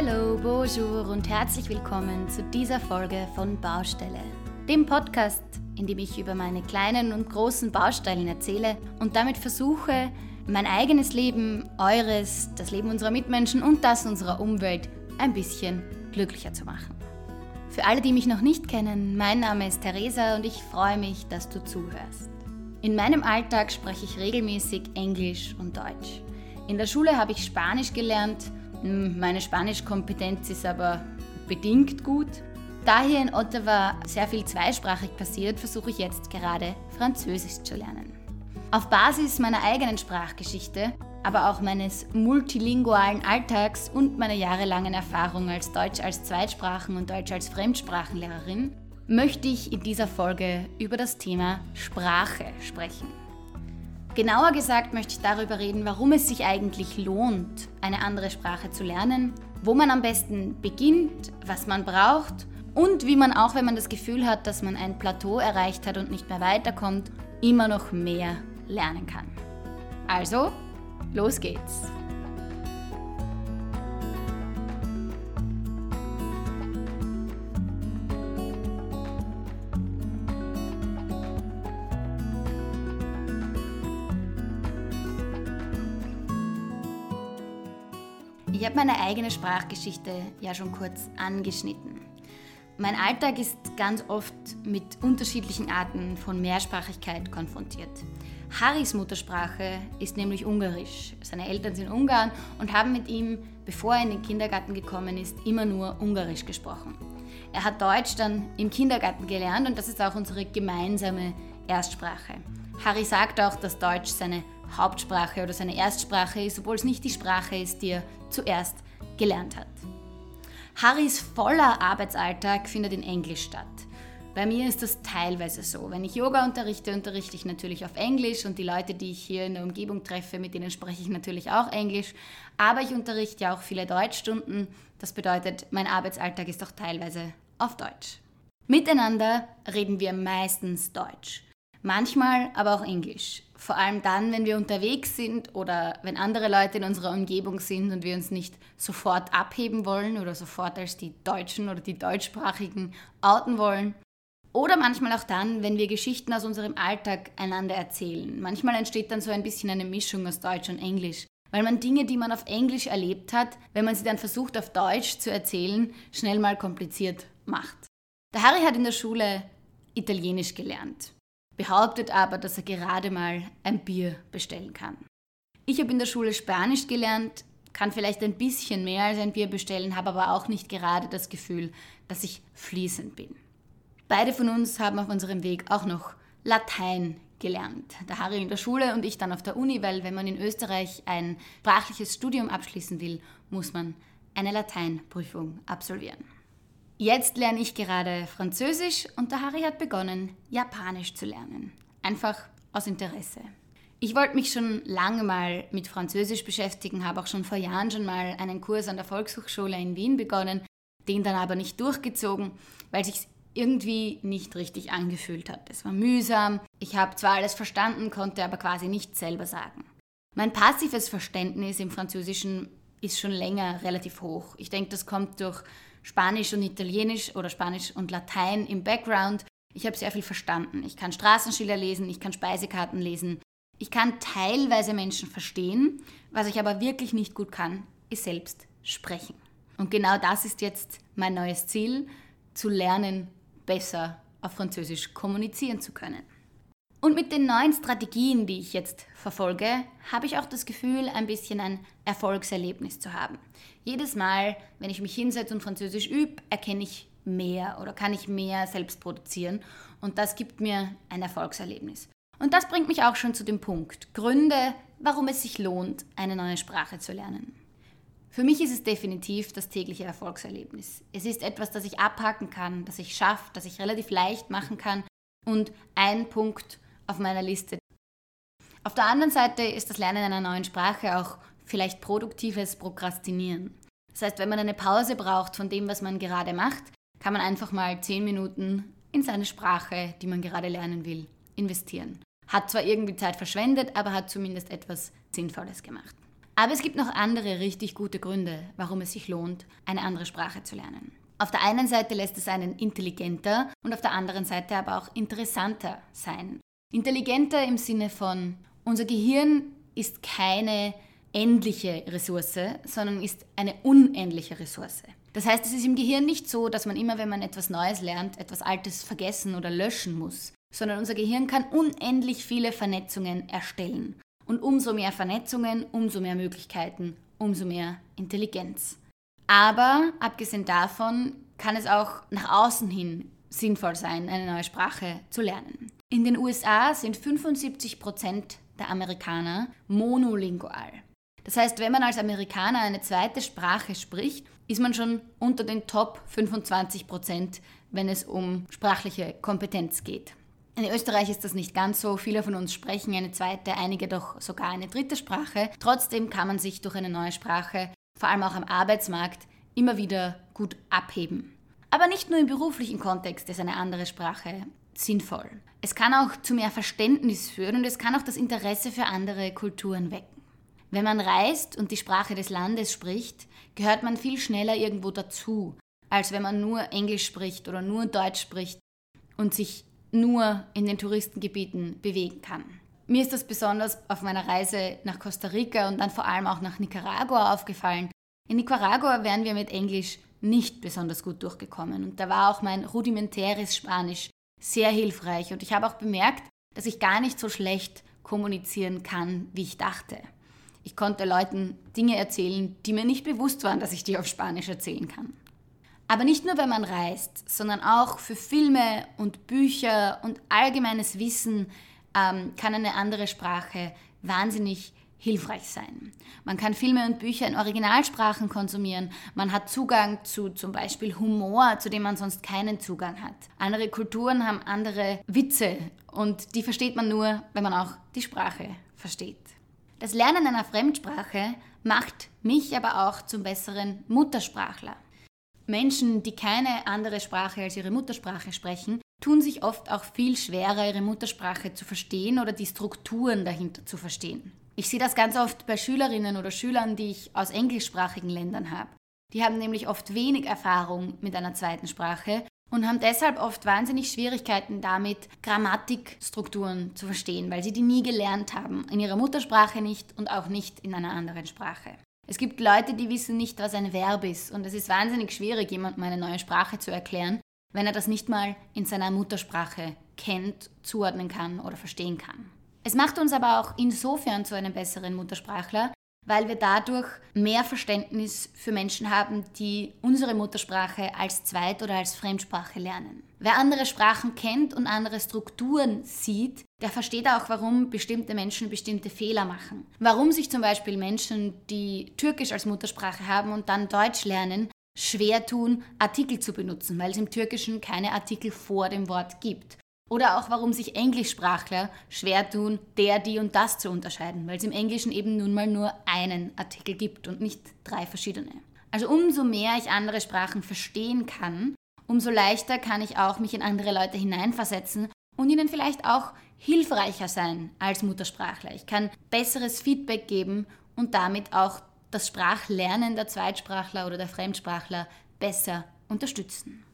Hello, bonjour und herzlich willkommen zu dieser Folge von Baustelle, dem Podcast, in dem ich über meine kleinen und großen Baustellen erzähle und damit versuche, mein eigenes Leben, eures, das Leben unserer Mitmenschen und das unserer Umwelt ein bisschen glücklicher zu machen. Für alle, die mich noch nicht kennen, mein Name ist Theresa und ich freue mich, dass du zuhörst. In meinem Alltag spreche ich regelmäßig Englisch und Deutsch. In der Schule habe ich Spanisch gelernt meine Spanischkompetenz ist aber bedingt gut. Da hier in Ottawa sehr viel zweisprachig passiert, versuche ich jetzt gerade Französisch zu lernen. Auf Basis meiner eigenen Sprachgeschichte, aber auch meines multilingualen Alltags und meiner jahrelangen Erfahrung als Deutsch als Zweitsprachen- und Deutsch als Fremdsprachenlehrerin, möchte ich in dieser Folge über das Thema Sprache sprechen. Genauer gesagt möchte ich darüber reden, warum es sich eigentlich lohnt, eine andere Sprache zu lernen, wo man am besten beginnt, was man braucht und wie man auch, wenn man das Gefühl hat, dass man ein Plateau erreicht hat und nicht mehr weiterkommt, immer noch mehr lernen kann. Also, los geht's! Habe meine eigene Sprachgeschichte ja schon kurz angeschnitten. Mein Alltag ist ganz oft mit unterschiedlichen Arten von Mehrsprachigkeit konfrontiert. Harrys Muttersprache ist nämlich Ungarisch. Seine Eltern sind Ungarn und haben mit ihm, bevor er in den Kindergarten gekommen ist, immer nur Ungarisch gesprochen. Er hat Deutsch dann im Kindergarten gelernt und das ist auch unsere gemeinsame Erstsprache. Harry sagt auch, dass Deutsch seine Hauptsprache oder seine Erstsprache ist, obwohl es nicht die Sprache ist, die er zuerst gelernt hat. Harrys voller Arbeitsalltag findet in Englisch statt. Bei mir ist das teilweise so. Wenn ich Yoga unterrichte, unterrichte ich natürlich auf Englisch und die Leute, die ich hier in der Umgebung treffe, mit denen spreche ich natürlich auch Englisch. Aber ich unterrichte ja auch viele Deutschstunden. Das bedeutet, mein Arbeitsalltag ist auch teilweise auf Deutsch. Miteinander reden wir meistens Deutsch. Manchmal aber auch Englisch. Vor allem dann, wenn wir unterwegs sind oder wenn andere Leute in unserer Umgebung sind und wir uns nicht sofort abheben wollen oder sofort als die Deutschen oder die Deutschsprachigen outen wollen. Oder manchmal auch dann, wenn wir Geschichten aus unserem Alltag einander erzählen. Manchmal entsteht dann so ein bisschen eine Mischung aus Deutsch und Englisch. Weil man Dinge, die man auf Englisch erlebt hat, wenn man sie dann versucht auf Deutsch zu erzählen, schnell mal kompliziert macht. Der Harry hat in der Schule Italienisch gelernt behauptet aber, dass er gerade mal ein Bier bestellen kann. Ich habe in der Schule Spanisch gelernt, kann vielleicht ein bisschen mehr als ein Bier bestellen, habe aber auch nicht gerade das Gefühl, dass ich fließend bin. Beide von uns haben auf unserem Weg auch noch Latein gelernt. Der Harry in der Schule und ich dann auf der Uni, weil wenn man in Österreich ein sprachliches Studium abschließen will, muss man eine Lateinprüfung absolvieren. Jetzt lerne ich gerade Französisch und der Harry hat begonnen, Japanisch zu lernen. Einfach aus Interesse. Ich wollte mich schon lange mal mit Französisch beschäftigen, habe auch schon vor Jahren schon mal einen Kurs an der Volkshochschule in Wien begonnen, den dann aber nicht durchgezogen, weil sich irgendwie nicht richtig angefühlt hat. Es war mühsam, ich habe zwar alles verstanden, konnte aber quasi nichts selber sagen. Mein passives Verständnis im Französischen ist schon länger relativ hoch. Ich denke, das kommt durch Spanisch und Italienisch oder Spanisch und Latein im Background. Ich habe sehr viel verstanden. Ich kann Straßenschilder lesen, ich kann Speisekarten lesen. Ich kann teilweise Menschen verstehen. Was ich aber wirklich nicht gut kann, ist selbst sprechen. Und genau das ist jetzt mein neues Ziel, zu lernen, besser auf Französisch kommunizieren zu können. Und mit den neuen Strategien, die ich jetzt verfolge, habe ich auch das Gefühl, ein bisschen ein Erfolgserlebnis zu haben. Jedes Mal, wenn ich mich hinsetze und Französisch übe, erkenne ich mehr oder kann ich mehr selbst produzieren. Und das gibt mir ein Erfolgserlebnis. Und das bringt mich auch schon zu dem Punkt. Gründe, warum es sich lohnt, eine neue Sprache zu lernen. Für mich ist es definitiv das tägliche Erfolgserlebnis. Es ist etwas, das ich abhaken kann, das ich schaffe, das ich relativ leicht machen kann und ein Punkt auf meiner Liste. Auf der anderen Seite ist das Lernen einer neuen Sprache auch vielleicht produktives Prokrastinieren. Das heißt, wenn man eine Pause braucht von dem, was man gerade macht, kann man einfach mal zehn Minuten in seine Sprache, die man gerade lernen will, investieren. Hat zwar irgendwie Zeit verschwendet, aber hat zumindest etwas Sinnvolles gemacht. Aber es gibt noch andere richtig gute Gründe, warum es sich lohnt, eine andere Sprache zu lernen. Auf der einen Seite lässt es einen intelligenter und auf der anderen Seite aber auch interessanter sein. Intelligenter im Sinne von, unser Gehirn ist keine endliche Ressource, sondern ist eine unendliche Ressource. Das heißt, es ist im Gehirn nicht so, dass man immer, wenn man etwas Neues lernt, etwas Altes vergessen oder löschen muss, sondern unser Gehirn kann unendlich viele Vernetzungen erstellen. Und umso mehr Vernetzungen, umso mehr Möglichkeiten, umso mehr Intelligenz. Aber abgesehen davon kann es auch nach außen hin sinnvoll sein, eine neue Sprache zu lernen. In den USA sind 75 Prozent der Amerikaner monolingual. Das heißt, wenn man als Amerikaner eine zweite Sprache spricht, ist man schon unter den Top 25 Prozent, wenn es um sprachliche Kompetenz geht. In Österreich ist das nicht ganz so. Viele von uns sprechen eine zweite, einige doch sogar eine dritte Sprache. Trotzdem kann man sich durch eine neue Sprache, vor allem auch am Arbeitsmarkt, immer wieder gut abheben. Aber nicht nur im beruflichen Kontext ist eine andere Sprache sinnvoll. Es kann auch zu mehr Verständnis führen und es kann auch das Interesse für andere Kulturen wecken. Wenn man reist und die Sprache des Landes spricht, gehört man viel schneller irgendwo dazu, als wenn man nur Englisch spricht oder nur Deutsch spricht und sich nur in den Touristengebieten bewegen kann. Mir ist das besonders auf meiner Reise nach Costa Rica und dann vor allem auch nach Nicaragua aufgefallen. In Nicaragua wären wir mit Englisch nicht besonders gut durchgekommen und da war auch mein rudimentäres Spanisch sehr hilfreich und ich habe auch bemerkt, dass ich gar nicht so schlecht kommunizieren kann, wie ich dachte. Ich konnte Leuten Dinge erzählen, die mir nicht bewusst waren, dass ich die auf Spanisch erzählen kann. Aber nicht nur, wenn man reist, sondern auch für Filme und Bücher und allgemeines Wissen ähm, kann eine andere Sprache wahnsinnig hilfreich sein. Man kann Filme und Bücher in Originalsprachen konsumieren. Man hat Zugang zu zum Beispiel Humor, zu dem man sonst keinen Zugang hat. Andere Kulturen haben andere Witze und die versteht man nur, wenn man auch die Sprache versteht. Das Lernen einer Fremdsprache macht mich aber auch zum besseren Muttersprachler. Menschen, die keine andere Sprache als ihre Muttersprache sprechen, tun sich oft auch viel schwerer, ihre Muttersprache zu verstehen oder die Strukturen dahinter zu verstehen. Ich sehe das ganz oft bei Schülerinnen oder Schülern, die ich aus englischsprachigen Ländern habe. Die haben nämlich oft wenig Erfahrung mit einer zweiten Sprache und haben deshalb oft wahnsinnig Schwierigkeiten damit, Grammatikstrukturen zu verstehen, weil sie die nie gelernt haben, in ihrer Muttersprache nicht und auch nicht in einer anderen Sprache. Es gibt Leute, die wissen nicht, was ein Verb ist. Und es ist wahnsinnig schwierig, jemandem eine neue Sprache zu erklären, wenn er das nicht mal in seiner Muttersprache kennt, zuordnen kann oder verstehen kann. Es macht uns aber auch insofern zu einem besseren Muttersprachler, weil wir dadurch mehr Verständnis für Menschen haben, die unsere Muttersprache als Zweit- oder als Fremdsprache lernen. Wer andere Sprachen kennt und andere Strukturen sieht, der versteht auch, warum bestimmte Menschen bestimmte Fehler machen. Warum sich zum Beispiel Menschen, die Türkisch als Muttersprache haben und dann Deutsch lernen, schwer tun, Artikel zu benutzen, weil es im Türkischen keine Artikel vor dem Wort gibt. Oder auch warum sich Englischsprachler schwer tun, der, die und das zu unterscheiden, weil es im Englischen eben nun mal nur einen Artikel gibt und nicht drei verschiedene. Also umso mehr ich andere Sprachen verstehen kann, umso leichter kann ich auch mich in andere Leute hineinversetzen und ihnen vielleicht auch hilfreicher sein als Muttersprachler. Ich kann besseres Feedback geben und damit auch das Sprachlernen der Zweitsprachler oder der Fremdsprachler besser unterstützen.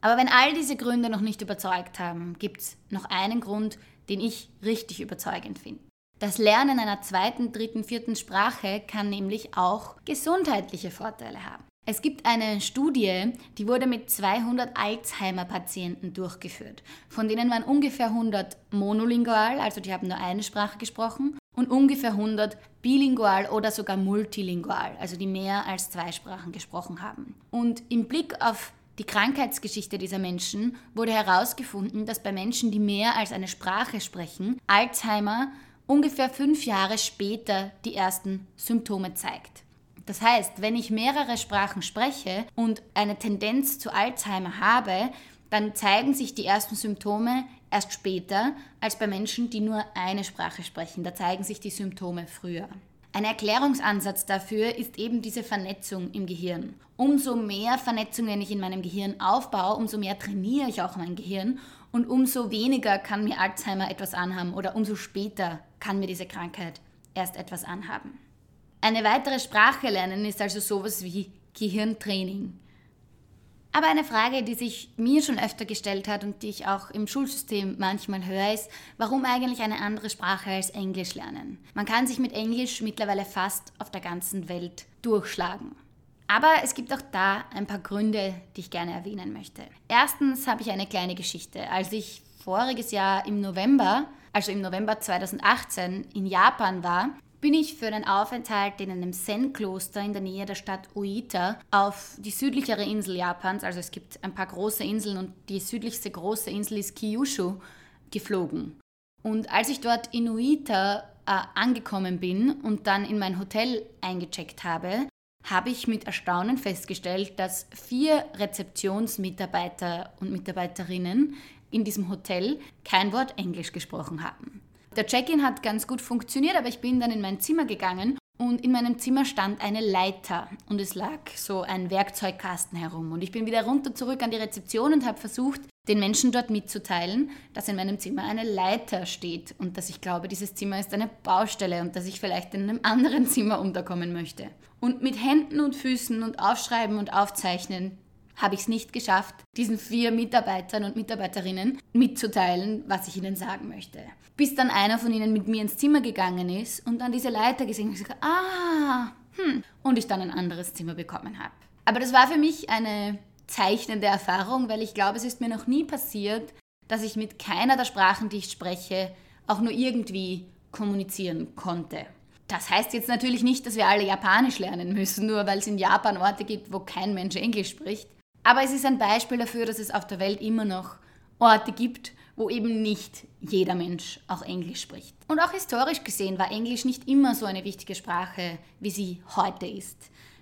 Aber wenn all diese Gründe noch nicht überzeugt haben, gibt es noch einen Grund, den ich richtig überzeugend finde. Das Lernen einer zweiten, dritten, vierten Sprache kann nämlich auch gesundheitliche Vorteile haben. Es gibt eine Studie, die wurde mit 200 Alzheimer-Patienten durchgeführt. Von denen waren ungefähr 100 monolingual, also die haben nur eine Sprache gesprochen, und ungefähr 100 bilingual oder sogar multilingual, also die mehr als zwei Sprachen gesprochen haben. Und im Blick auf die Krankheitsgeschichte dieser Menschen wurde herausgefunden, dass bei Menschen, die mehr als eine Sprache sprechen, Alzheimer ungefähr fünf Jahre später die ersten Symptome zeigt. Das heißt, wenn ich mehrere Sprachen spreche und eine Tendenz zu Alzheimer habe, dann zeigen sich die ersten Symptome erst später als bei Menschen, die nur eine Sprache sprechen. Da zeigen sich die Symptome früher. Ein Erklärungsansatz dafür ist eben diese Vernetzung im Gehirn. Umso mehr Vernetzungen ich in meinem Gehirn aufbaue, umso mehr trainiere ich auch mein Gehirn und umso weniger kann mir Alzheimer etwas anhaben oder umso später kann mir diese Krankheit erst etwas anhaben. Eine weitere Sprache lernen ist also sowas wie Gehirntraining. Aber eine Frage, die sich mir schon öfter gestellt hat und die ich auch im Schulsystem manchmal höre, ist, warum eigentlich eine andere Sprache als Englisch lernen? Man kann sich mit Englisch mittlerweile fast auf der ganzen Welt durchschlagen. Aber es gibt auch da ein paar Gründe, die ich gerne erwähnen möchte. Erstens habe ich eine kleine Geschichte. Als ich voriges Jahr im November, also im November 2018 in Japan war, bin ich für einen Aufenthalt in einem Zen-Kloster in der Nähe der Stadt Oita auf die südlichere Insel Japans, also es gibt ein paar große Inseln und die südlichste große Insel ist Kyushu, geflogen. Und als ich dort in Oita äh, angekommen bin und dann in mein Hotel eingecheckt habe, habe ich mit Erstaunen festgestellt, dass vier Rezeptionsmitarbeiter und Mitarbeiterinnen in diesem Hotel kein Wort Englisch gesprochen haben. Der Check-in hat ganz gut funktioniert, aber ich bin dann in mein Zimmer gegangen und in meinem Zimmer stand eine Leiter und es lag so ein Werkzeugkasten herum. Und ich bin wieder runter zurück an die Rezeption und habe versucht, den Menschen dort mitzuteilen, dass in meinem Zimmer eine Leiter steht und dass ich glaube, dieses Zimmer ist eine Baustelle und dass ich vielleicht in einem anderen Zimmer unterkommen möchte. Und mit Händen und Füßen und Aufschreiben und Aufzeichnen habe ich es nicht geschafft, diesen vier Mitarbeitern und Mitarbeiterinnen mitzuteilen, was ich ihnen sagen möchte. Bis dann einer von ihnen mit mir ins Zimmer gegangen ist und dann diese Leiter gesehen hat und ah, hm, und ich dann ein anderes Zimmer bekommen habe. Aber das war für mich eine zeichnende Erfahrung, weil ich glaube, es ist mir noch nie passiert, dass ich mit keiner der Sprachen, die ich spreche, auch nur irgendwie kommunizieren konnte. Das heißt jetzt natürlich nicht, dass wir alle Japanisch lernen müssen, nur weil es in Japan Orte gibt, wo kein Mensch Englisch spricht. Aber es ist ein Beispiel dafür, dass es auf der Welt immer noch Orte gibt, wo eben nicht jeder Mensch auch Englisch spricht. Und auch historisch gesehen war Englisch nicht immer so eine wichtige Sprache, wie sie heute ist.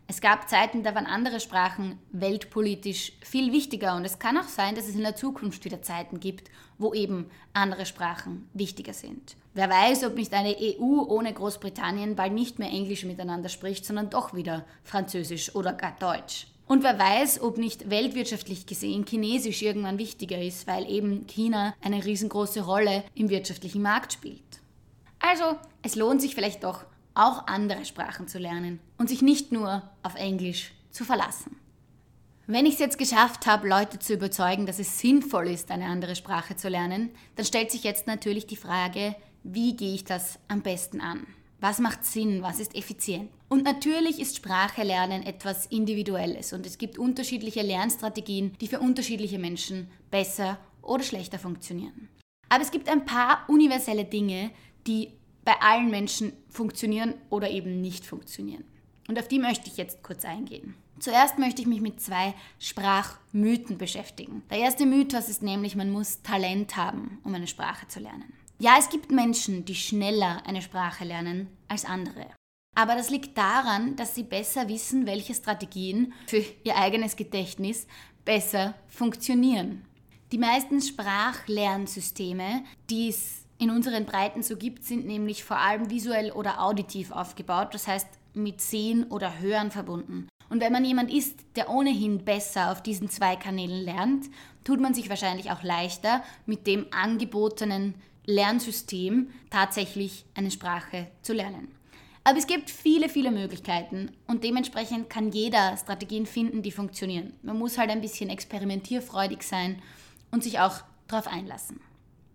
Es gab Zeiten, da waren andere Sprachen weltpolitisch viel wichtiger und es kann auch sein, dass es in der Zukunft wieder Zeiten gibt, wo eben andere Sprachen wichtiger sind. Wer weiß, ob nicht eine EU ohne Großbritannien bald nicht mehr Englisch miteinander spricht, sondern doch wieder Französisch oder gar Deutsch. Und wer weiß, ob nicht weltwirtschaftlich gesehen Chinesisch irgendwann wichtiger ist, weil eben China eine riesengroße Rolle im wirtschaftlichen Markt spielt. Also, es lohnt sich vielleicht doch, auch andere Sprachen zu lernen und sich nicht nur auf Englisch zu verlassen. Wenn ich es jetzt geschafft habe, Leute zu überzeugen, dass es sinnvoll ist, eine andere Sprache zu lernen, dann stellt sich jetzt natürlich die Frage, wie gehe ich das am besten an? Was macht Sinn? Was ist effizient? Und natürlich ist Sprache lernen etwas Individuelles und es gibt unterschiedliche Lernstrategien, die für unterschiedliche Menschen besser oder schlechter funktionieren. Aber es gibt ein paar universelle Dinge, die bei allen Menschen funktionieren oder eben nicht funktionieren. Und auf die möchte ich jetzt kurz eingehen. Zuerst möchte ich mich mit zwei Sprachmythen beschäftigen. Der erste Mythos ist nämlich, man muss Talent haben, um eine Sprache zu lernen. Ja, es gibt Menschen, die schneller eine Sprache lernen als andere. Aber das liegt daran, dass sie besser wissen, welche Strategien für ihr eigenes Gedächtnis besser funktionieren. Die meisten Sprachlernsysteme, die es in unseren Breiten so gibt, sind nämlich vor allem visuell oder auditiv aufgebaut, das heißt mit Sehen oder Hören verbunden. Und wenn man jemand ist, der ohnehin besser auf diesen zwei Kanälen lernt, tut man sich wahrscheinlich auch leichter mit dem angebotenen Lernsystem tatsächlich eine Sprache zu lernen. Aber es gibt viele, viele Möglichkeiten und dementsprechend kann jeder Strategien finden, die funktionieren. Man muss halt ein bisschen experimentierfreudig sein und sich auch darauf einlassen.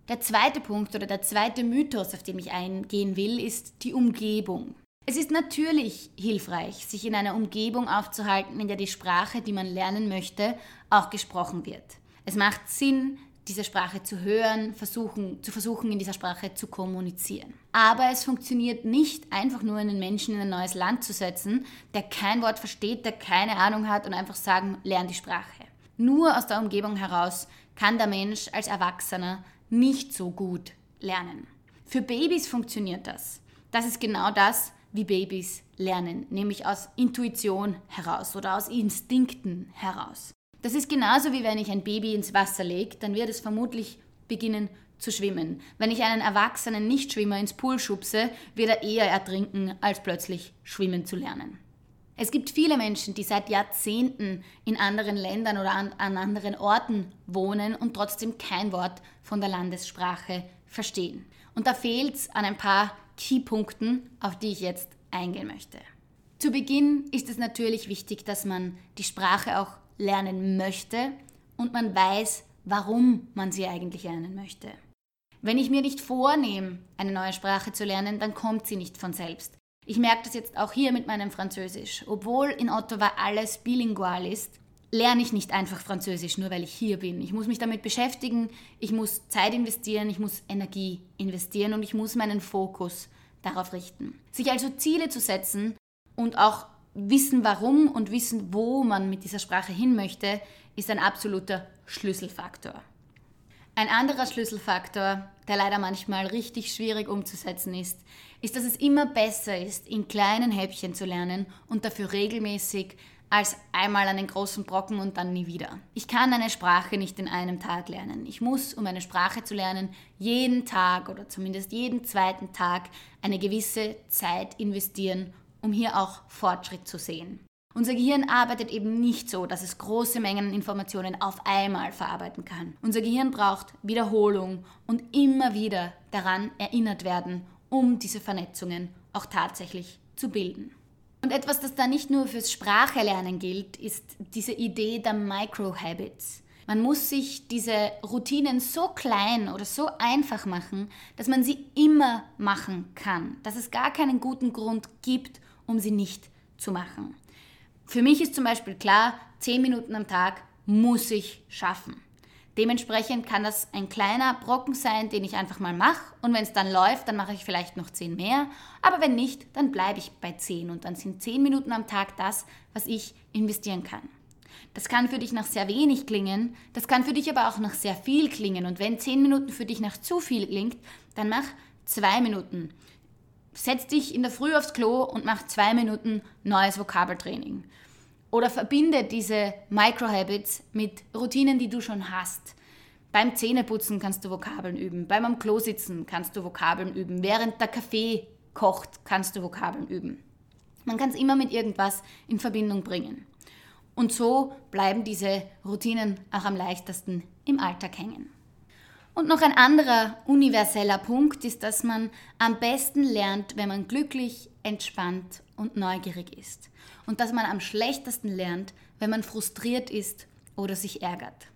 Der zweite Punkt oder der zweite Mythos, auf den ich eingehen will, ist die Umgebung. Es ist natürlich hilfreich, sich in einer Umgebung aufzuhalten, in der die Sprache, die man lernen möchte, auch gesprochen wird. Es macht Sinn, diese Sprache zu hören, versuchen, zu versuchen, in dieser Sprache zu kommunizieren. Aber es funktioniert nicht, einfach nur einen Menschen in ein neues Land zu setzen, der kein Wort versteht, der keine Ahnung hat und einfach sagen, lern die Sprache. Nur aus der Umgebung heraus kann der Mensch als Erwachsener nicht so gut lernen. Für Babys funktioniert das. Das ist genau das, wie Babys lernen, nämlich aus Intuition heraus oder aus Instinkten heraus. Das ist genauso wie wenn ich ein Baby ins Wasser lege, dann wird es vermutlich beginnen zu schwimmen. Wenn ich einen erwachsenen Nichtschwimmer ins Pool schubse, wird er eher ertrinken, als plötzlich schwimmen zu lernen. Es gibt viele Menschen, die seit Jahrzehnten in anderen Ländern oder an, an anderen Orten wohnen und trotzdem kein Wort von der Landessprache verstehen. Und da fehlt es an ein paar Keypunkten, auf die ich jetzt eingehen möchte. Zu Beginn ist es natürlich wichtig, dass man die Sprache auch lernen möchte und man weiß, warum man sie eigentlich lernen möchte. Wenn ich mir nicht vornehme, eine neue Sprache zu lernen, dann kommt sie nicht von selbst. Ich merke das jetzt auch hier mit meinem Französisch. Obwohl in Ottawa alles bilingual ist, lerne ich nicht einfach Französisch, nur weil ich hier bin. Ich muss mich damit beschäftigen, ich muss Zeit investieren, ich muss Energie investieren und ich muss meinen Fokus darauf richten. Sich also Ziele zu setzen und auch wissen, warum und wissen, wo man mit dieser Sprache hin möchte, ist ein absoluter Schlüsselfaktor. Ein anderer Schlüsselfaktor, der leider manchmal richtig schwierig umzusetzen ist, ist, dass es immer besser ist, in kleinen Häppchen zu lernen und dafür regelmäßig als einmal einen großen Brocken und dann nie wieder. Ich kann eine Sprache nicht in einem Tag lernen. Ich muss, um eine Sprache zu lernen, jeden Tag oder zumindest jeden zweiten Tag eine gewisse Zeit investieren, um hier auch Fortschritt zu sehen. Unser Gehirn arbeitet eben nicht so, dass es große Mengen Informationen auf einmal verarbeiten kann. Unser Gehirn braucht Wiederholung und immer wieder daran erinnert werden, um diese Vernetzungen auch tatsächlich zu bilden. Und etwas, das da nicht nur fürs Sprachelernen gilt, ist diese Idee der Microhabits. Man muss sich diese Routinen so klein oder so einfach machen, dass man sie immer machen kann, dass es gar keinen guten Grund gibt, um sie nicht zu machen. Für mich ist zum Beispiel klar, 10 Minuten am Tag muss ich schaffen. Dementsprechend kann das ein kleiner Brocken sein, den ich einfach mal mache. Und wenn es dann läuft, dann mache ich vielleicht noch 10 mehr. Aber wenn nicht, dann bleibe ich bei 10. Und dann sind 10 Minuten am Tag das, was ich investieren kann. Das kann für dich nach sehr wenig klingen, das kann für dich aber auch nach sehr viel klingen. Und wenn 10 Minuten für dich nach zu viel klingt, dann mach 2 Minuten. Setz dich in der Früh aufs Klo und mach 2 Minuten neues Vokabeltraining. Oder verbinde diese Microhabits mit Routinen, die du schon hast. Beim Zähneputzen kannst du Vokabeln üben, beim am Klo sitzen kannst du Vokabeln üben, während der Kaffee kocht kannst du Vokabeln üben. Man kann es immer mit irgendwas in Verbindung bringen. Und so bleiben diese Routinen auch am leichtesten im Alltag hängen. Und noch ein anderer universeller Punkt ist, dass man am besten lernt, wenn man glücklich, entspannt und neugierig ist. Und dass man am schlechtesten lernt, wenn man frustriert ist oder sich ärgert.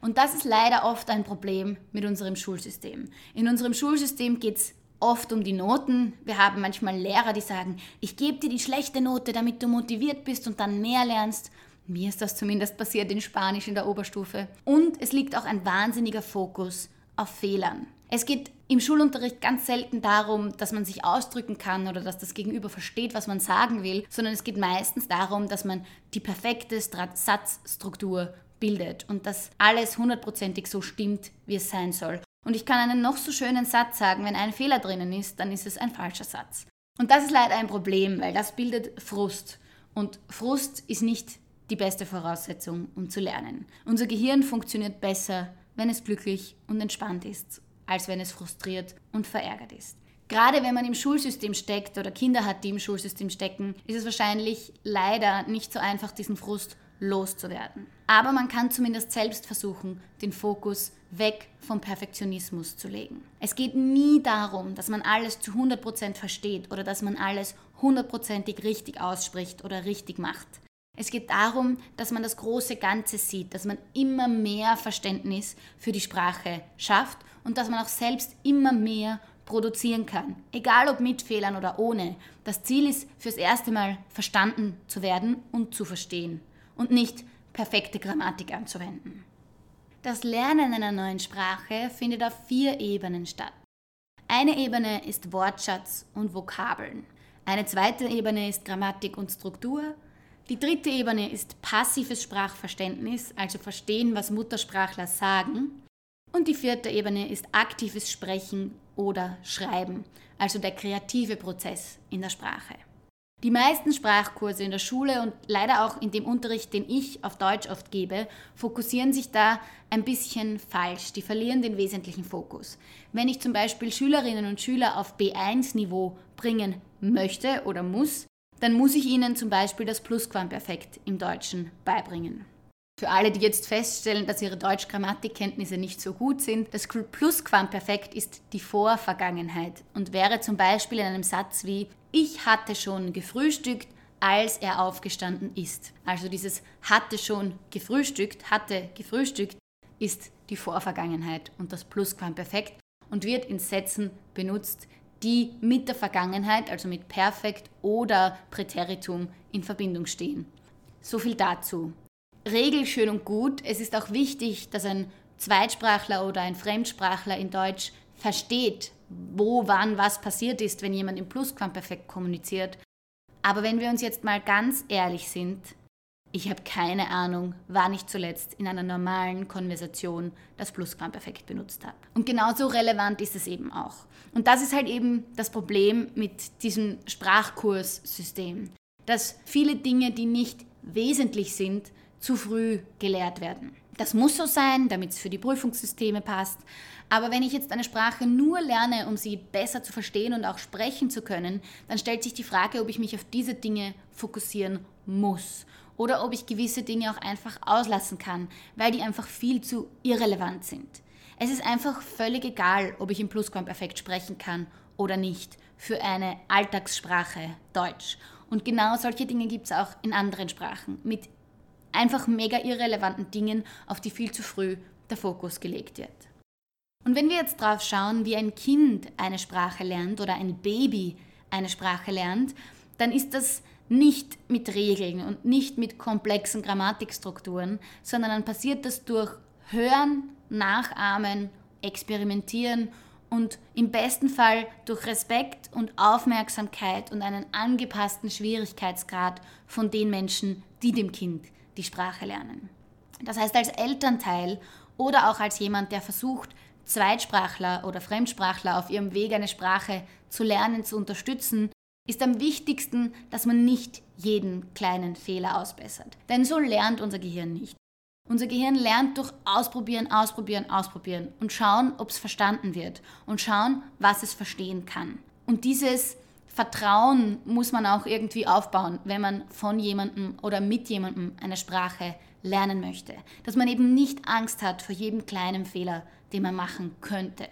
Und das ist leider oft ein Problem mit unserem Schulsystem. In unserem Schulsystem geht es oft um die Noten. Wir haben manchmal Lehrer, die sagen, ich gebe dir die schlechte Note, damit du motiviert bist und dann mehr lernst. Mir ist das zumindest passiert in Spanisch in der Oberstufe. Und es liegt auch ein wahnsinniger Fokus auf Fehlern. Es geht im Schulunterricht ganz selten darum, dass man sich ausdrücken kann oder dass das Gegenüber versteht, was man sagen will, sondern es geht meistens darum, dass man die perfekte Satzstruktur bildet und dass alles hundertprozentig so stimmt, wie es sein soll. Und ich kann einen noch so schönen Satz sagen, wenn ein Fehler drinnen ist, dann ist es ein falscher Satz. Und das ist leider ein Problem, weil das bildet Frust. Und Frust ist nicht die beste Voraussetzung, um zu lernen. Unser Gehirn funktioniert besser, wenn es glücklich und entspannt ist, als wenn es frustriert und verärgert ist. Gerade wenn man im Schulsystem steckt oder Kinder hat, die im Schulsystem stecken, ist es wahrscheinlich leider nicht so einfach, diesen Frust loszuwerden. Aber man kann zumindest selbst versuchen, den Fokus weg vom Perfektionismus zu legen. Es geht nie darum, dass man alles zu 100% versteht oder dass man alles hundertprozentig richtig ausspricht oder richtig macht. Es geht darum, dass man das große Ganze sieht, dass man immer mehr Verständnis für die Sprache schafft und dass man auch selbst immer mehr produzieren kann, egal ob mit Fehlern oder ohne. Das Ziel ist, fürs erste Mal verstanden zu werden und zu verstehen und nicht perfekte Grammatik anzuwenden. Das Lernen einer neuen Sprache findet auf vier Ebenen statt. Eine Ebene ist Wortschatz und Vokabeln. Eine zweite Ebene ist Grammatik und Struktur die dritte Ebene ist passives Sprachverständnis, also verstehen, was Muttersprachler sagen. Und die vierte Ebene ist aktives Sprechen oder Schreiben, also der kreative Prozess in der Sprache. Die meisten Sprachkurse in der Schule und leider auch in dem Unterricht, den ich auf Deutsch oft gebe, fokussieren sich da ein bisschen falsch. Die verlieren den wesentlichen Fokus. Wenn ich zum Beispiel Schülerinnen und Schüler auf B1-Niveau bringen möchte oder muss, dann muss ich Ihnen zum Beispiel das Plusquamperfekt im Deutschen beibringen. Für alle, die jetzt feststellen, dass ihre Deutsch-Grammatikkenntnisse nicht so gut sind, das Plusquamperfekt ist die Vorvergangenheit und wäre zum Beispiel in einem Satz wie Ich hatte schon gefrühstückt, als er aufgestanden ist. Also dieses hatte schon gefrühstückt, hatte gefrühstückt ist die Vorvergangenheit und das Plusquamperfekt und wird in Sätzen benutzt, die mit der Vergangenheit, also mit Perfekt oder Präteritum in Verbindung stehen. So viel dazu. Regel schön und gut. Es ist auch wichtig, dass ein Zweitsprachler oder ein Fremdsprachler in Deutsch versteht, wo, wann, was passiert ist, wenn jemand im Plusquamperfekt kommuniziert. Aber wenn wir uns jetzt mal ganz ehrlich sind, ich habe keine Ahnung, wann ich zuletzt in einer normalen Konversation das Plusquamperfekt benutzt habe. Und genauso relevant ist es eben auch. Und das ist halt eben das Problem mit diesem Sprachkurssystem, dass viele Dinge, die nicht wesentlich sind, zu früh gelehrt werden. Das muss so sein, damit es für die Prüfungssysteme passt. Aber wenn ich jetzt eine Sprache nur lerne, um sie besser zu verstehen und auch sprechen zu können, dann stellt sich die Frage, ob ich mich auf diese Dinge fokussieren muss oder ob ich gewisse Dinge auch einfach auslassen kann, weil die einfach viel zu irrelevant sind. Es ist einfach völlig egal, ob ich im Plusquamperfekt sprechen kann oder nicht für eine Alltagssprache Deutsch. Und genau solche Dinge gibt es auch in anderen Sprachen mit einfach mega irrelevanten Dingen, auf die viel zu früh der Fokus gelegt wird. Und wenn wir jetzt drauf schauen, wie ein Kind eine Sprache lernt oder ein Baby eine Sprache lernt, dann ist das nicht mit Regeln und nicht mit komplexen Grammatikstrukturen, sondern dann passiert das durch Hören, Nachahmen, Experimentieren und im besten Fall durch Respekt und Aufmerksamkeit und einen angepassten Schwierigkeitsgrad von den Menschen, die dem Kind die Sprache lernen. Das heißt, als Elternteil oder auch als jemand, der versucht, Zweitsprachler oder Fremdsprachler auf ihrem Weg eine Sprache zu lernen, zu unterstützen, ist am wichtigsten, dass man nicht jeden kleinen Fehler ausbessert. Denn so lernt unser Gehirn nicht. Unser Gehirn lernt durch Ausprobieren, Ausprobieren, Ausprobieren und schauen, ob es verstanden wird und schauen, was es verstehen kann. Und dieses Vertrauen muss man auch irgendwie aufbauen, wenn man von jemandem oder mit jemandem eine Sprache lernen möchte. Dass man eben nicht Angst hat vor jedem kleinen Fehler, den man machen könnte.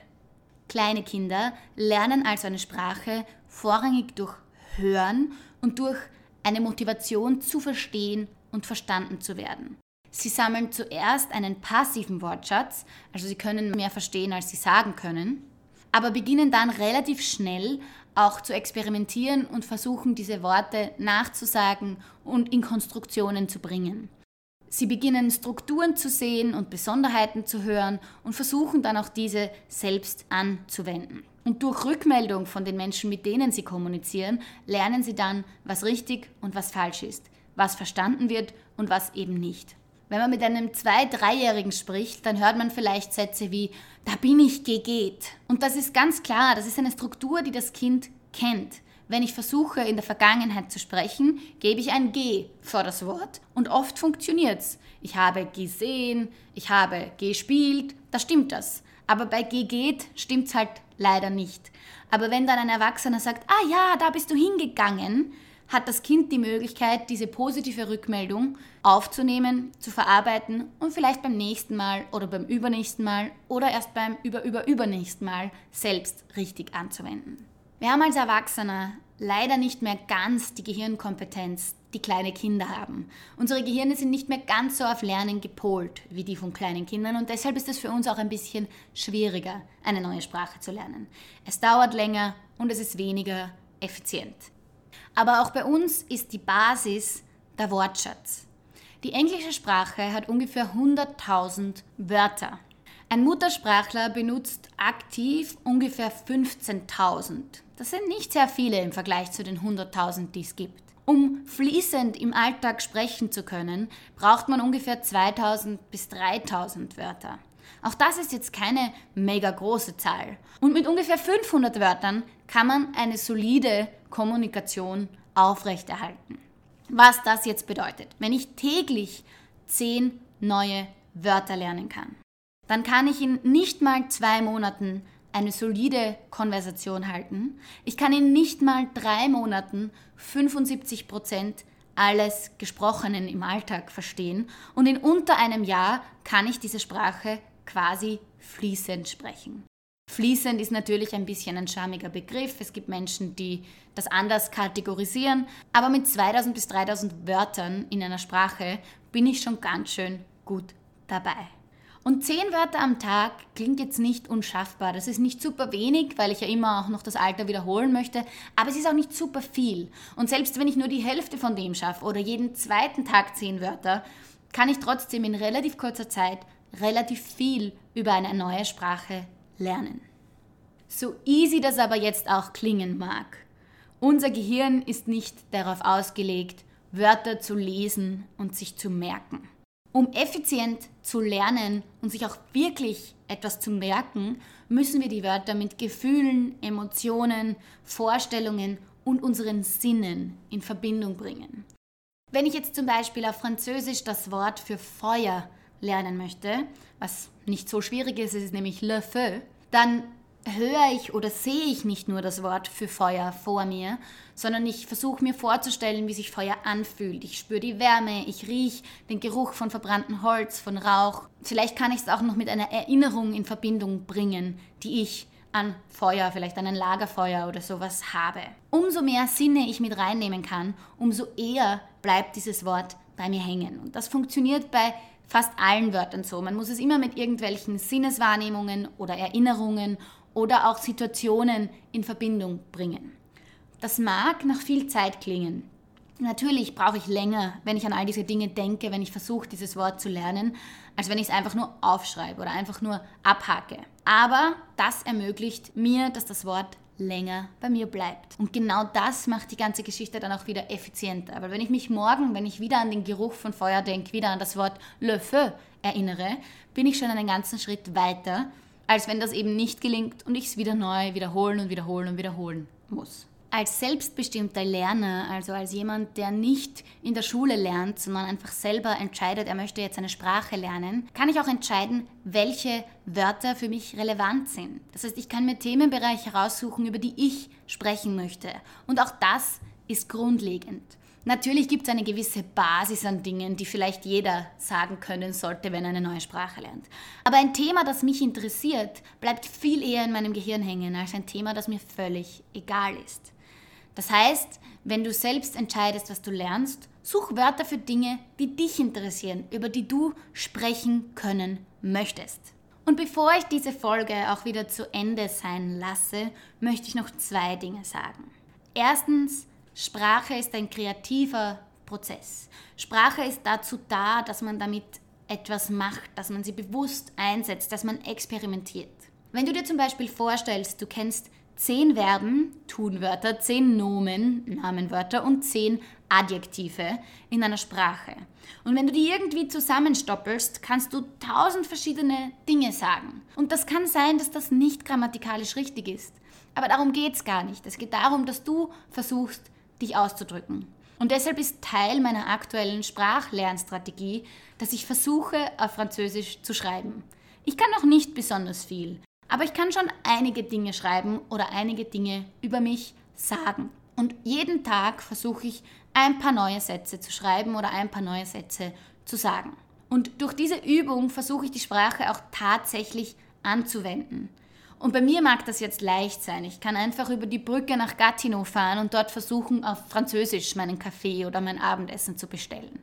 Kleine Kinder lernen also eine Sprache vorrangig durch Hören und durch eine Motivation zu verstehen und verstanden zu werden. Sie sammeln zuerst einen passiven Wortschatz, also sie können mehr verstehen, als sie sagen können, aber beginnen dann relativ schnell auch zu experimentieren und versuchen, diese Worte nachzusagen und in Konstruktionen zu bringen. Sie beginnen Strukturen zu sehen und Besonderheiten zu hören und versuchen dann auch diese selbst anzuwenden. Und durch Rückmeldung von den Menschen, mit denen sie kommunizieren, lernen sie dann, was richtig und was falsch ist, was verstanden wird und was eben nicht. Wenn man mit einem Zwei-, Dreijährigen spricht, dann hört man vielleicht Sätze wie, da bin ich gegeht. Und das ist ganz klar, das ist eine Struktur, die das Kind kennt. Wenn ich versuche, in der Vergangenheit zu sprechen, gebe ich ein G vor das Wort und oft funktioniert es. Ich habe gesehen, ich habe gespielt, da stimmt das. Aber bei G geht stimmt es halt leider nicht. Aber wenn dann ein Erwachsener sagt, ah ja, da bist du hingegangen, hat das Kind die Möglichkeit, diese positive Rückmeldung aufzunehmen, zu verarbeiten und vielleicht beim nächsten Mal oder beim übernächsten Mal oder erst beim über über übernächsten Mal selbst richtig anzuwenden. Wir haben als Erwachsener leider nicht mehr ganz die Gehirnkompetenz, die kleine Kinder haben. Unsere Gehirne sind nicht mehr ganz so auf Lernen gepolt wie die von kleinen Kindern und deshalb ist es für uns auch ein bisschen schwieriger, eine neue Sprache zu lernen. Es dauert länger und es ist weniger effizient. Aber auch bei uns ist die Basis der Wortschatz. Die englische Sprache hat ungefähr 100.000 Wörter. Ein Muttersprachler benutzt aktiv ungefähr 15.000. Das sind nicht sehr viele im Vergleich zu den 100.000, die es gibt. Um fließend im Alltag sprechen zu können, braucht man ungefähr 2000 bis 3000 Wörter. Auch das ist jetzt keine mega große Zahl. Und mit ungefähr 500 Wörtern kann man eine solide Kommunikation aufrechterhalten. Was das jetzt bedeutet, wenn ich täglich 10 neue Wörter lernen kann dann kann ich in nicht mal zwei Monaten eine solide Konversation halten. Ich kann in nicht mal drei Monaten 75 Prozent alles Gesprochenen im Alltag verstehen und in unter einem Jahr kann ich diese Sprache quasi fließend sprechen. Fließend ist natürlich ein bisschen ein charmiger Begriff. Es gibt Menschen, die das anders kategorisieren. Aber mit 2000 bis 3000 Wörtern in einer Sprache bin ich schon ganz schön gut dabei. Und zehn Wörter am Tag klingt jetzt nicht unschaffbar. Das ist nicht super wenig, weil ich ja immer auch noch das Alter wiederholen möchte. Aber es ist auch nicht super viel. Und selbst wenn ich nur die Hälfte von dem schaffe oder jeden zweiten Tag zehn Wörter, kann ich trotzdem in relativ kurzer Zeit relativ viel über eine neue Sprache lernen. So easy das aber jetzt auch klingen mag. Unser Gehirn ist nicht darauf ausgelegt, Wörter zu lesen und sich zu merken. Um effizient zu lernen und sich auch wirklich etwas zu merken, müssen wir die Wörter mit Gefühlen, Emotionen, Vorstellungen und unseren Sinnen in Verbindung bringen. Wenn ich jetzt zum Beispiel auf Französisch das Wort für Feuer lernen möchte, was nicht so schwierig ist, es ist nämlich le feu, dann höre ich oder sehe ich nicht nur das Wort für Feuer vor mir, sondern ich versuche mir vorzustellen, wie sich Feuer anfühlt. Ich spüre die Wärme, ich rieche den Geruch von verbranntem Holz, von Rauch. Vielleicht kann ich es auch noch mit einer Erinnerung in Verbindung bringen, die ich an Feuer, vielleicht an ein Lagerfeuer oder sowas habe. Umso mehr Sinne ich mit reinnehmen kann, umso eher bleibt dieses Wort bei mir hängen. Und das funktioniert bei fast allen Wörtern so. Man muss es immer mit irgendwelchen Sinneswahrnehmungen oder Erinnerungen oder auch Situationen in Verbindung bringen. Das mag nach viel Zeit klingen. Natürlich brauche ich länger, wenn ich an all diese Dinge denke, wenn ich versuche, dieses Wort zu lernen, als wenn ich es einfach nur aufschreibe oder einfach nur abhake. Aber das ermöglicht mir, dass das Wort länger bei mir bleibt. Und genau das macht die ganze Geschichte dann auch wieder effizienter. Aber wenn ich mich morgen, wenn ich wieder an den Geruch von Feuer denke, wieder an das Wort Le Feu erinnere, bin ich schon einen ganzen Schritt weiter als wenn das eben nicht gelingt und ich es wieder neu wiederholen und wiederholen und wiederholen muss. Als selbstbestimmter Lerner, also als jemand, der nicht in der Schule lernt, sondern einfach selber entscheidet, er möchte jetzt eine Sprache lernen, kann ich auch entscheiden, welche Wörter für mich relevant sind. Das heißt, ich kann mir Themenbereiche heraussuchen, über die ich sprechen möchte. Und auch das ist grundlegend. Natürlich gibt es eine gewisse Basis an Dingen, die vielleicht jeder sagen können sollte, wenn er eine neue Sprache lernt. Aber ein Thema, das mich interessiert, bleibt viel eher in meinem Gehirn hängen als ein Thema, das mir völlig egal ist. Das heißt, wenn du selbst entscheidest, was du lernst, such Wörter für Dinge, die dich interessieren, über die du sprechen können möchtest. Und bevor ich diese Folge auch wieder zu Ende sein lasse, möchte ich noch zwei Dinge sagen. Erstens, Sprache ist ein kreativer Prozess. Sprache ist dazu da, dass man damit etwas macht, dass man sie bewusst einsetzt, dass man experimentiert. Wenn du dir zum Beispiel vorstellst, du kennst zehn Verben, Tunwörter, zehn Nomen, Namenwörter und zehn Adjektive in einer Sprache. Und wenn du die irgendwie zusammenstoppelst, kannst du tausend verschiedene Dinge sagen. Und das kann sein, dass das nicht grammatikalisch richtig ist. Aber darum geht es gar nicht. Es geht darum, dass du versuchst, dich auszudrücken. Und deshalb ist Teil meiner aktuellen Sprachlernstrategie, dass ich versuche, auf Französisch zu schreiben. Ich kann noch nicht besonders viel, aber ich kann schon einige Dinge schreiben oder einige Dinge über mich sagen. Und jeden Tag versuche ich, ein paar neue Sätze zu schreiben oder ein paar neue Sätze zu sagen. Und durch diese Übung versuche ich die Sprache auch tatsächlich anzuwenden. Und bei mir mag das jetzt leicht sein. Ich kann einfach über die Brücke nach Gatineau fahren und dort versuchen, auf Französisch meinen Kaffee oder mein Abendessen zu bestellen.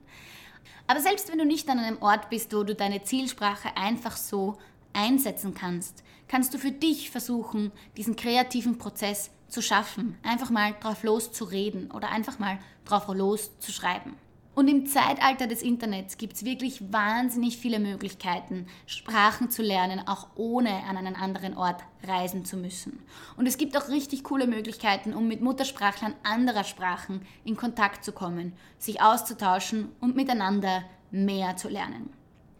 Aber selbst wenn du nicht an einem Ort bist, wo du deine Zielsprache einfach so einsetzen kannst, kannst du für dich versuchen, diesen kreativen Prozess zu schaffen. Einfach mal drauf loszureden oder einfach mal drauf loszuschreiben. Und im Zeitalter des Internets gibt es wirklich wahnsinnig viele Möglichkeiten, Sprachen zu lernen, auch ohne an einen anderen Ort reisen zu müssen. Und es gibt auch richtig coole Möglichkeiten, um mit Muttersprachlern anderer Sprachen in Kontakt zu kommen, sich auszutauschen und miteinander mehr zu lernen.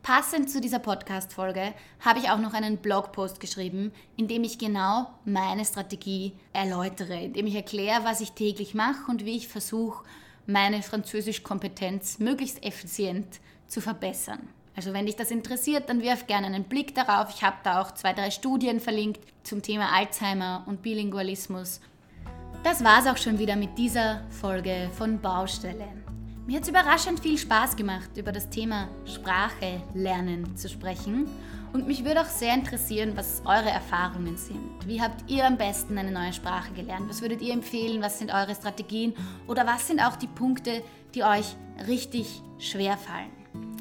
Passend zu dieser Podcast-Folge habe ich auch noch einen Blogpost geschrieben, in dem ich genau meine Strategie erläutere, in dem ich erkläre, was ich täglich mache und wie ich versuche, meine Französischkompetenz möglichst effizient zu verbessern. Also wenn dich das interessiert, dann wirf gerne einen Blick darauf. Ich habe da auch zwei, drei Studien verlinkt zum Thema Alzheimer und Bilingualismus. Das war's auch schon wieder mit dieser Folge von Baustelle. Mir hat es überraschend viel Spaß gemacht, über das Thema Sprache lernen zu sprechen. Und mich würde auch sehr interessieren, was eure Erfahrungen sind. Wie habt ihr am besten eine neue Sprache gelernt? Was würdet ihr empfehlen? Was sind eure Strategien? Oder was sind auch die Punkte, die euch richtig schwer fallen?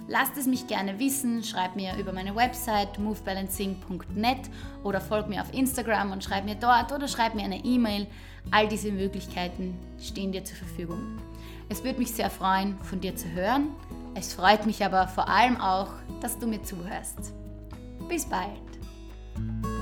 Lasst es mich gerne wissen, schreibt mir über meine Website movebalancing.net oder folgt mir auf Instagram und schreibt mir dort oder schreibt mir eine E-Mail. All diese Möglichkeiten stehen dir zur Verfügung. Es würde mich sehr freuen, von dir zu hören. Es freut mich aber vor allem auch, dass du mir zuhörst. Bis bald!